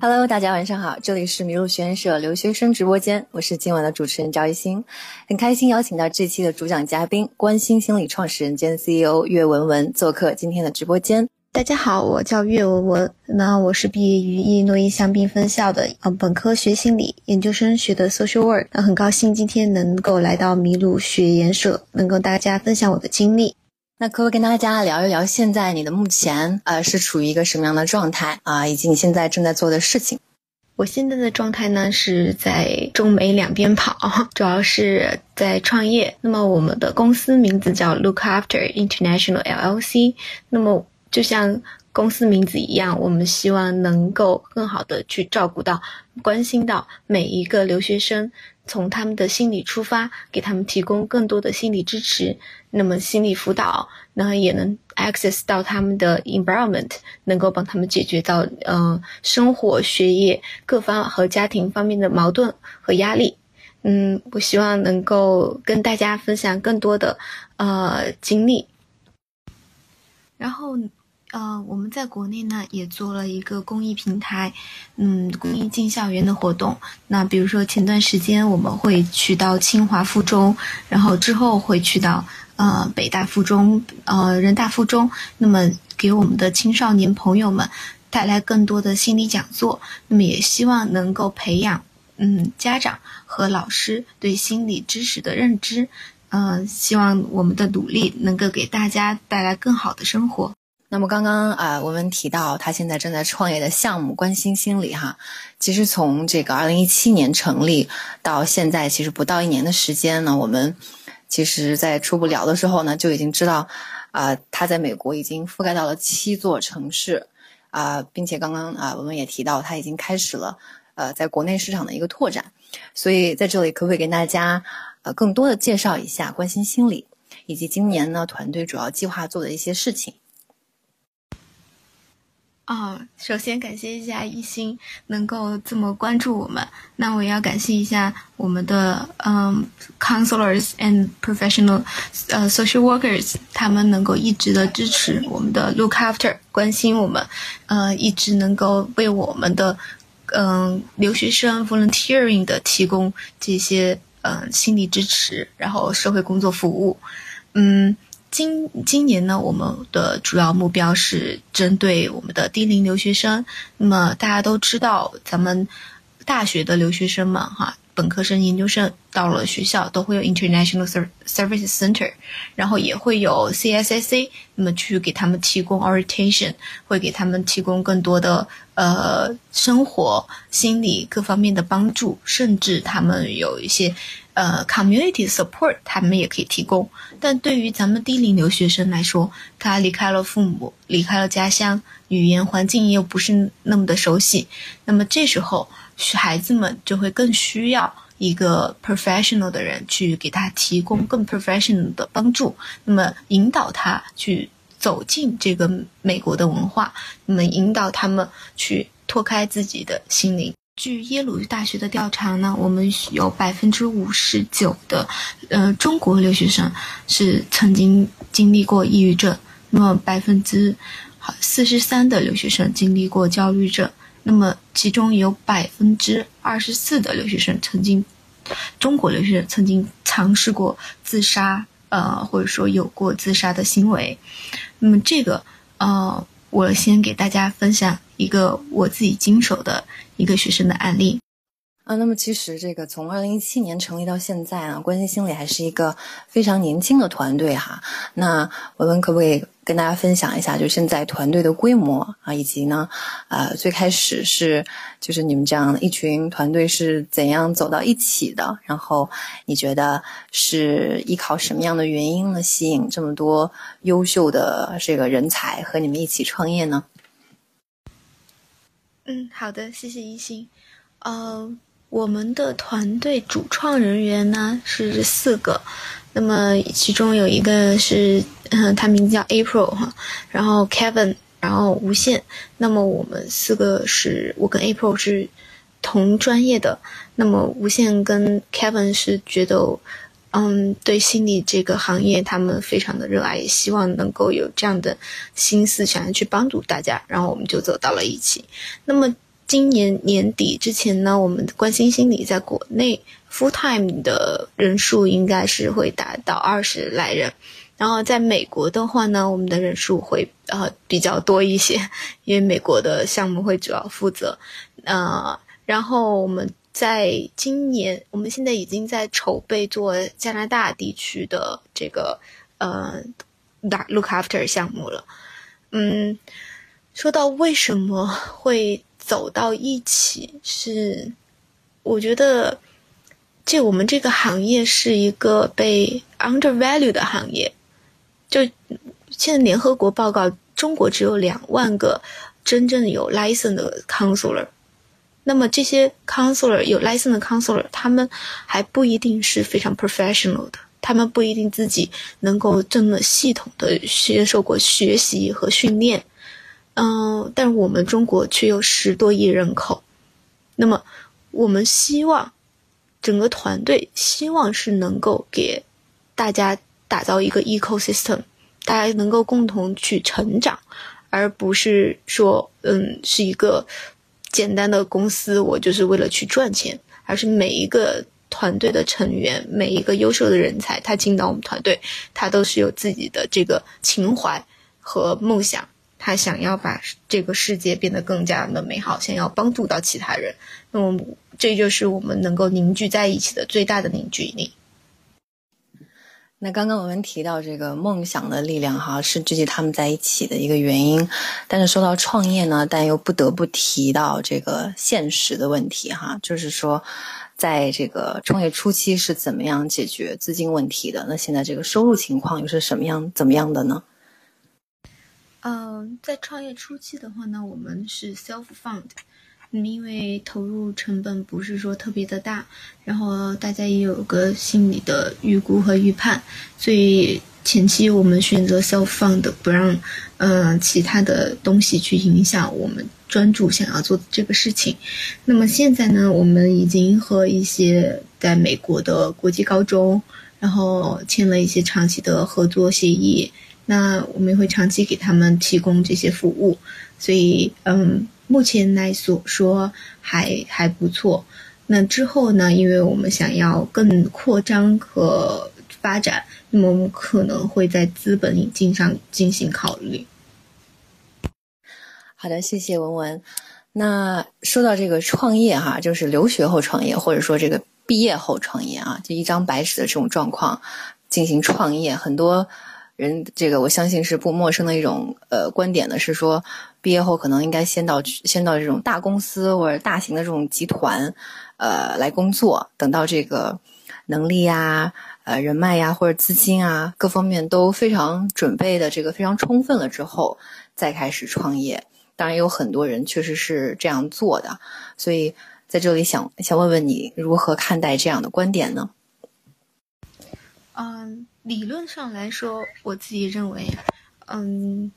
Hello，大家晚上好，这里是麋鹿学院社留学生直播间，我是今晚的主持人赵一新，很开心邀请到这期的主讲嘉宾，关心心理创始人兼 CEO 岳文文做客今天的直播间。大家好，我叫岳文文，那我是毕业于伊诺伊香槟分校的，呃，本科学心理，研究生学的 social work，那很高兴今天能够来到麋鹿学研社，能跟大家分享我的经历。那可不可以跟大家聊一聊，现在你的目前呃是处于一个什么样的状态啊，以及你现在正在做的事情？我现在的状态呢是在中美两边跑，主要是在创业。那么我们的公司名字叫 Look After International LLC。那么就像公司名字一样，我们希望能够更好的去照顾到、关心到每一个留学生。从他们的心理出发，给他们提供更多的心理支持，那么心理辅导，那也能 access 到他们的 environment，能够帮他们解决到呃生活、学业各方和家庭方面的矛盾和压力。嗯，我希望能够跟大家分享更多的呃经历，然后。呃，我们在国内呢也做了一个公益平台，嗯，公益进校园的活动。那比如说前段时间我们会去到清华附中，然后之后会去到呃北大附中、呃人大附中，那么给我们的青少年朋友们带来更多的心理讲座。那么也希望能够培养嗯家长和老师对心理知识的认知，嗯，希望我们的努力能够给大家带来更好的生活。那么刚刚啊，我们提到他现在正在创业的项目“关心心理”哈，其实从这个二零一七年成立到现在，其实不到一年的时间呢。我们其实，在初步聊的时候呢，就已经知道啊，他在美国已经覆盖到了七座城市啊，并且刚刚啊，我们也提到他已经开始了呃，在国内市场的一个拓展。所以在这里，可不可以跟大家呃更多的介绍一下“关心心理”，以及今年呢团队主要计划做的一些事情？哦，首先感谢一下一心能够这么关注我们，那我也要感谢一下我们的嗯，counselors and professional，呃，social workers，他们能够一直的支持我们的 look after，关心我们，呃，一直能够为我们的嗯留学生 volunteering 的提供这些嗯心理支持，然后社会工作服务，嗯。今今年呢，我们的主要目标是针对我们的低龄留学生。那么大家都知道，咱们大学的留学生们，哈。本科生、研究生到了学校都会有 International Service Center，然后也会有 CSSC，那么去给他们提供 orientation，会给他们提供更多的呃生活、心理各方面的帮助，甚至他们有一些呃 community support，他们也可以提供。但对于咱们低龄留学生来说，他离开了父母，离开了家乡，语言环境又不是那么的熟悉，那么这时候。孩子们就会更需要一个 professional 的人去给他提供更 professional 的帮助，那么引导他去走进这个美国的文化，那么引导他们去拓开自己的心灵。据耶鲁大学的调查呢，我们有百分之五十九的呃中国留学生是曾经经历过抑郁症，那么百分之四十三的留学生经历过焦虑症。那么，其中有百分之二十四的留学生曾经，中国留学生曾经尝试过自杀，呃，或者说有过自杀的行为。那么，这个，呃，我先给大家分享一个我自己经手的一个学生的案例。啊，那么其实这个从二零一七年成立到现在啊，关心心理还是一个非常年轻的团队哈。那我们可不可以跟大家分享一下，就现在团队的规模啊，以及呢，呃，最开始是就是你们这样一群团队是怎样走到一起的？然后你觉得是依靠什么样的原因呢，吸引这么多优秀的这个人才和你们一起创业呢？嗯，好的，谢谢一心，呃。我们的团队主创人员呢是四个，那么其中有一个是，嗯，他名字叫 April 哈，然后 Kevin，然后无限，那么我们四个是我跟 April 是同专业的，那么无限跟 Kevin 是觉得，嗯，对心理这个行业他们非常的热爱，也希望能够有这样的心思想要去帮助大家，然后我们就走到了一起，那么。今年年底之前呢，我们的关心心理在国内 full time 的人数应该是会达到二十来人，然后在美国的话呢，我们的人数会呃比较多一些，因为美国的项目会主要负责。呃，然后我们在今年，我们现在已经在筹备做加拿大地区的这个呃 look after 项目了。嗯，说到为什么会。走到一起是，我觉得，这我们这个行业是一个被 undervalue 的行业。就现在联合国报告，中国只有两万个真正有 license 的 counselor。那么这些 counselor 有 license 的 counselor，他们还不一定是非常 professional 的，他们不一定自己能够这么系统的接受过学习和训练。嗯，但我们中国却有十多亿人口，那么我们希望整个团队希望是能够给大家打造一个 ecosystem，大家能够共同去成长，而不是说嗯是一个简单的公司，我就是为了去赚钱，而是每一个团队的成员，每一个优秀的人才，他进到我们团队，他都是有自己的这个情怀和梦想。他想要把这个世界变得更加的美好，想要帮助到其他人，那么这就是我们能够凝聚在一起的最大的凝聚力。那刚刚我们提到这个梦想的力量，哈，是聚集他们在一起的一个原因。但是说到创业呢，但又不得不提到这个现实的问题，哈，就是说，在这个创业初期是怎么样解决资金问题的？那现在这个收入情况又是什么样、怎么样的呢？嗯，在创业初期的话呢，我们是 self fund，嗯，因为投入成本不是说特别的大，然后大家也有个心理的预估和预判，所以前期我们选择 self fund，不让嗯其他的东西去影响我们专注想要做的这个事情。那么现在呢，我们已经和一些在美国的国际高中，然后签了一些长期的合作协议。那我们会长期给他们提供这些服务，所以嗯，目前来所说还还不错。那之后呢？因为我们想要更扩张和发展，那么我们可能会在资本引进上进行考虑。好的，谢谢文文。那说到这个创业哈，就是留学后创业，或者说这个毕业后创业啊，就一张白纸的这种状况进行创业，很多。人这个我相信是不陌生的一种呃观点呢，是说毕业后可能应该先到先到这种大公司或者大型的这种集团，呃来工作，等到这个能力呀、呃人脉呀或者资金啊各方面都非常准备的这个非常充分了之后，再开始创业。当然有很多人确实是这样做的，所以在这里想想问问你如何看待这样的观点呢？嗯。理论上来说，我自己认为，嗯，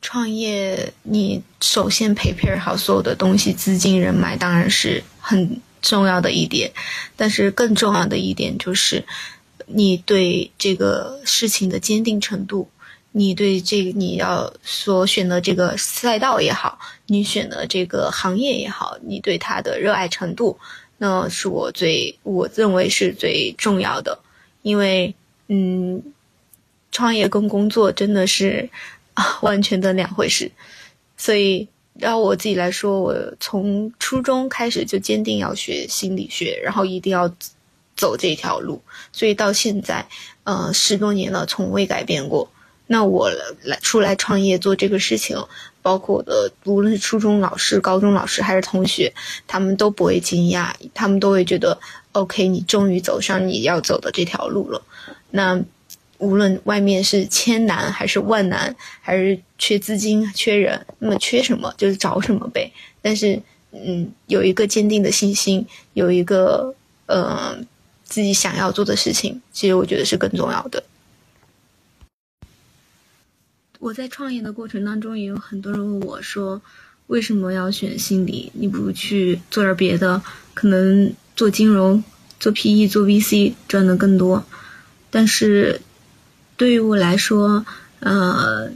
创业你首先 prepare 好所有的东西，资金、人脉当然是很重要的一点，但是更重要的一点就是你对这个事情的坚定程度，你对这个你要所选的这个赛道也好，你选的这个行业也好，你对它的热爱程度，那是我最我认为是最重要的，因为。嗯，创业跟工作真的是啊完全的两回事，所以要我自己来说，我从初中开始就坚定要学心理学，然后一定要走这条路，所以到现在呃十多年了，从未改变过。那我来出来创业做这个事情，包括我的无论是初中老师、高中老师还是同学，他们都不会惊讶，他们都会觉得 OK，你终于走上你要走的这条路了。那无论外面是千难还是万难，还是缺资金、缺人，那么缺什么就是找什么呗。但是，嗯，有一个坚定的信心，有一个呃自己想要做的事情，其实我觉得是更重要的。我在创业的过程当中，也有很多人问我说：“为什么要选心理？你不如去做点别的，可能做金融、做 PE、做 VC 赚的更多。”但是，对于我来说，呃，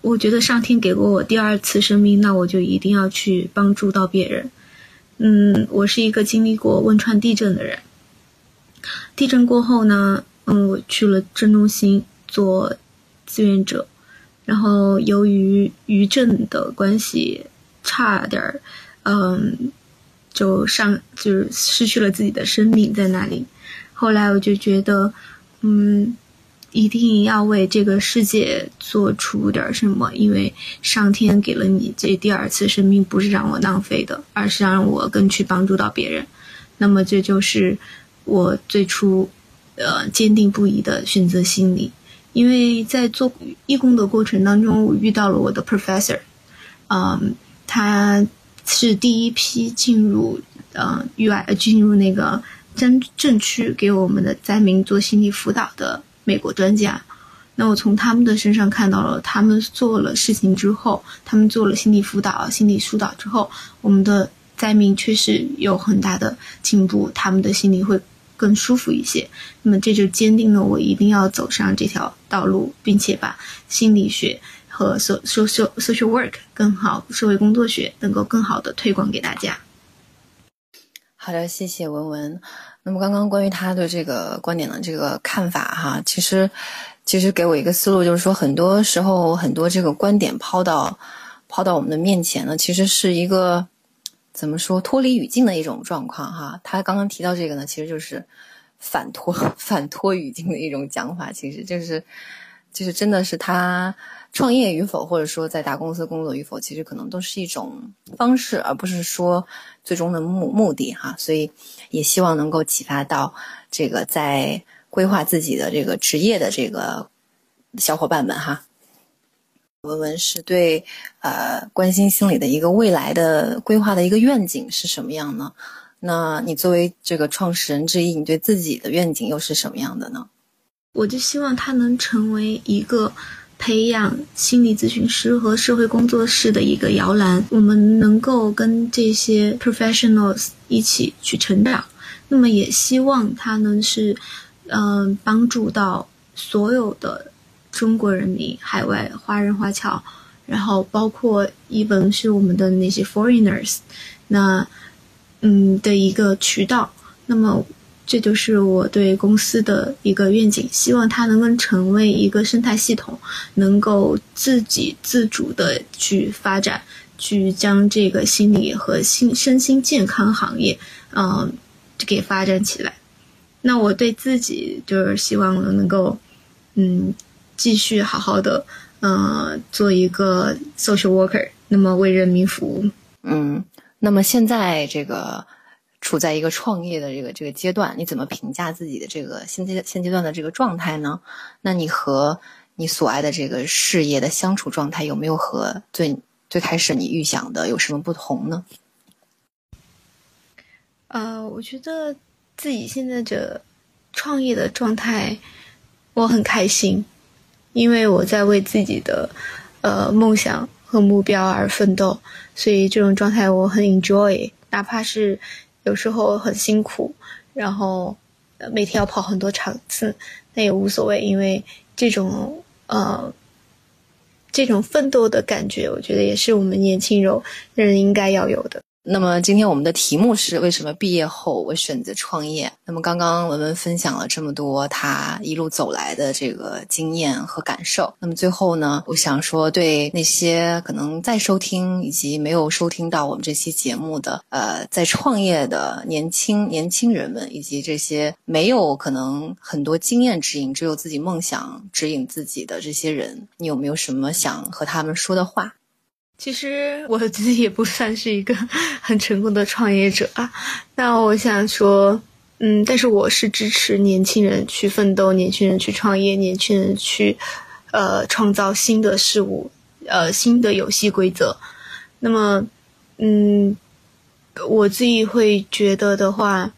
我觉得上天给过我第二次生命，那我就一定要去帮助到别人。嗯，我是一个经历过汶川地震的人。地震过后呢，嗯，我去了镇中心做志愿者，然后由于余震的关系，差点儿，嗯，就上就是失去了自己的生命在那里。后来我就觉得，嗯，一定要为这个世界做出点什么，因为上天给了你这第二次生命，不是让我浪费的，而是让我更去帮助到别人。那么这就是我最初，呃，坚定不移的选择心理。因为在做义工的过程当中，我遇到了我的 professor，嗯，他是第一批进入，呃，意外进入那个。真正去给我们的灾民做心理辅导的美国专家，那我从他们的身上看到了，他们做了事情之后，他们做了心理辅导、心理疏导之后，我们的灾民确实有很大的进步，他们的心里会更舒服一些。那么这就坚定了我一定要走上这条道路，并且把心理学和 social social work 更好，社会工作学能够更好的推广给大家。好的，谢谢文文。那么刚刚关于他的这个观点的这个看法哈，其实其实给我一个思路，就是说很多时候很多这个观点抛到抛到我们的面前呢，其实是一个怎么说脱离语境的一种状况哈。他刚刚提到这个呢，其实就是反脱 反脱语境的一种讲法，其实就是就是真的是他。创业与否，或者说在大公司工作与否，其实可能都是一种方式，而不是说最终的目目的哈。所以也希望能够启发到这个在规划自己的这个职业的这个小伙伴们哈。文文是对呃关心心理的一个未来的规划的一个愿景是什么样呢？那你作为这个创始人之一，你对自己的愿景又是什么样的呢？我就希望他能成为一个。培养心理咨询师和社会工作室的一个摇篮，我们能够跟这些 professionals 一起去成长。那么也希望他能是，嗯，帮助到所有的中国人民、海外华人华侨，然后包括一本是我们的那些 foreigners，那，嗯的一个渠道。那么。这就是我对公司的一个愿景，希望它能够成为一个生态系统，能够自给自主的去发展，去将这个心理和心身心健康行业，嗯，给发展起来。那我对自己就是希望能够，嗯，继续好好的，嗯，做一个 social worker，那么为人民服务。嗯，那么现在这个。处在一个创业的这个这个阶段，你怎么评价自己的这个现阶现阶段的这个状态呢？那你和你所爱的这个事业的相处状态有没有和最最开始你预想的有什么不同呢？呃，我觉得自己现在这创业的状态，我很开心，因为我在为自己的呃梦想和目标而奋斗，所以这种状态我很 enjoy，哪怕是。有时候很辛苦，然后每天要跑很多场次，那也无所谓，因为这种呃这种奋斗的感觉，我觉得也是我们年轻人人应该要有的。那么今天我们的题目是为什么毕业后我选择创业？那么刚刚文文分享了这么多他一路走来的这个经验和感受。那么最后呢，我想说，对那些可能在收听以及没有收听到我们这期节目的呃在创业的年轻年轻人们，以及这些没有可能很多经验指引，只有自己梦想指引自己的这些人，你有没有什么想和他们说的话？其实我自己也不算是一个 很成功的创业者啊。那我想说，嗯，但是我是支持年轻人去奋斗，年轻人去创业，年轻人去，呃，创造新的事物，呃，新的游戏规则。那么，嗯，我自己会觉得的话，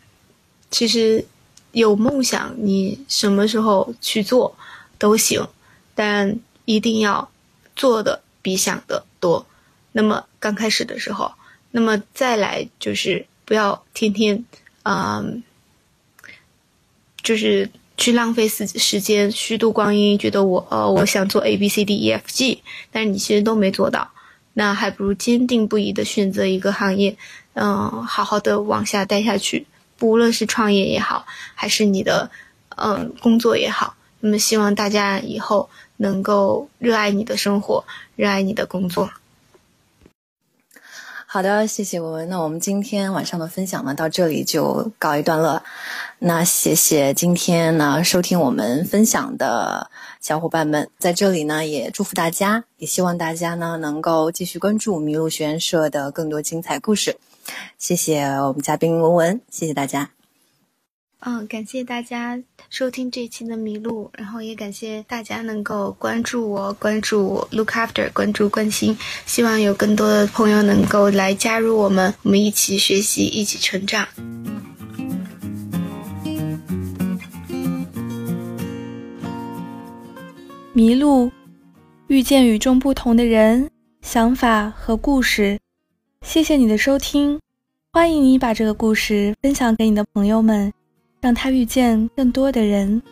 其实有梦想，你什么时候去做都行，但一定要做的比想的多。那么刚开始的时候，那么再来就是不要天天，嗯，就是去浪费时时间、虚度光阴，觉得我呃我想做 A B C D E F G，但是你其实都没做到，那还不如坚定不移的选择一个行业，嗯，好好的往下待下去。不论是创业也好，还是你的嗯工作也好，那么希望大家以后能够热爱你的生活，热爱你的工作。好的，谢谢文文。那我们今天晚上的分享呢，到这里就告一段落。那谢谢今天呢收听我们分享的小伙伴们，在这里呢也祝福大家，也希望大家呢能够继续关注麋鹿学院社的更多精彩故事。谢谢我们嘉宾文文，谢谢大家。嗯，感谢大家收听这一期的麋鹿，然后也感谢大家能够关注我、关注 Look After、关注关心，希望有更多的朋友能够来加入我们，我们一起学习，一起成长。麋鹿遇见与众不同的人、想法和故事。谢谢你的收听，欢迎你把这个故事分享给你的朋友们。让他遇见更多的人。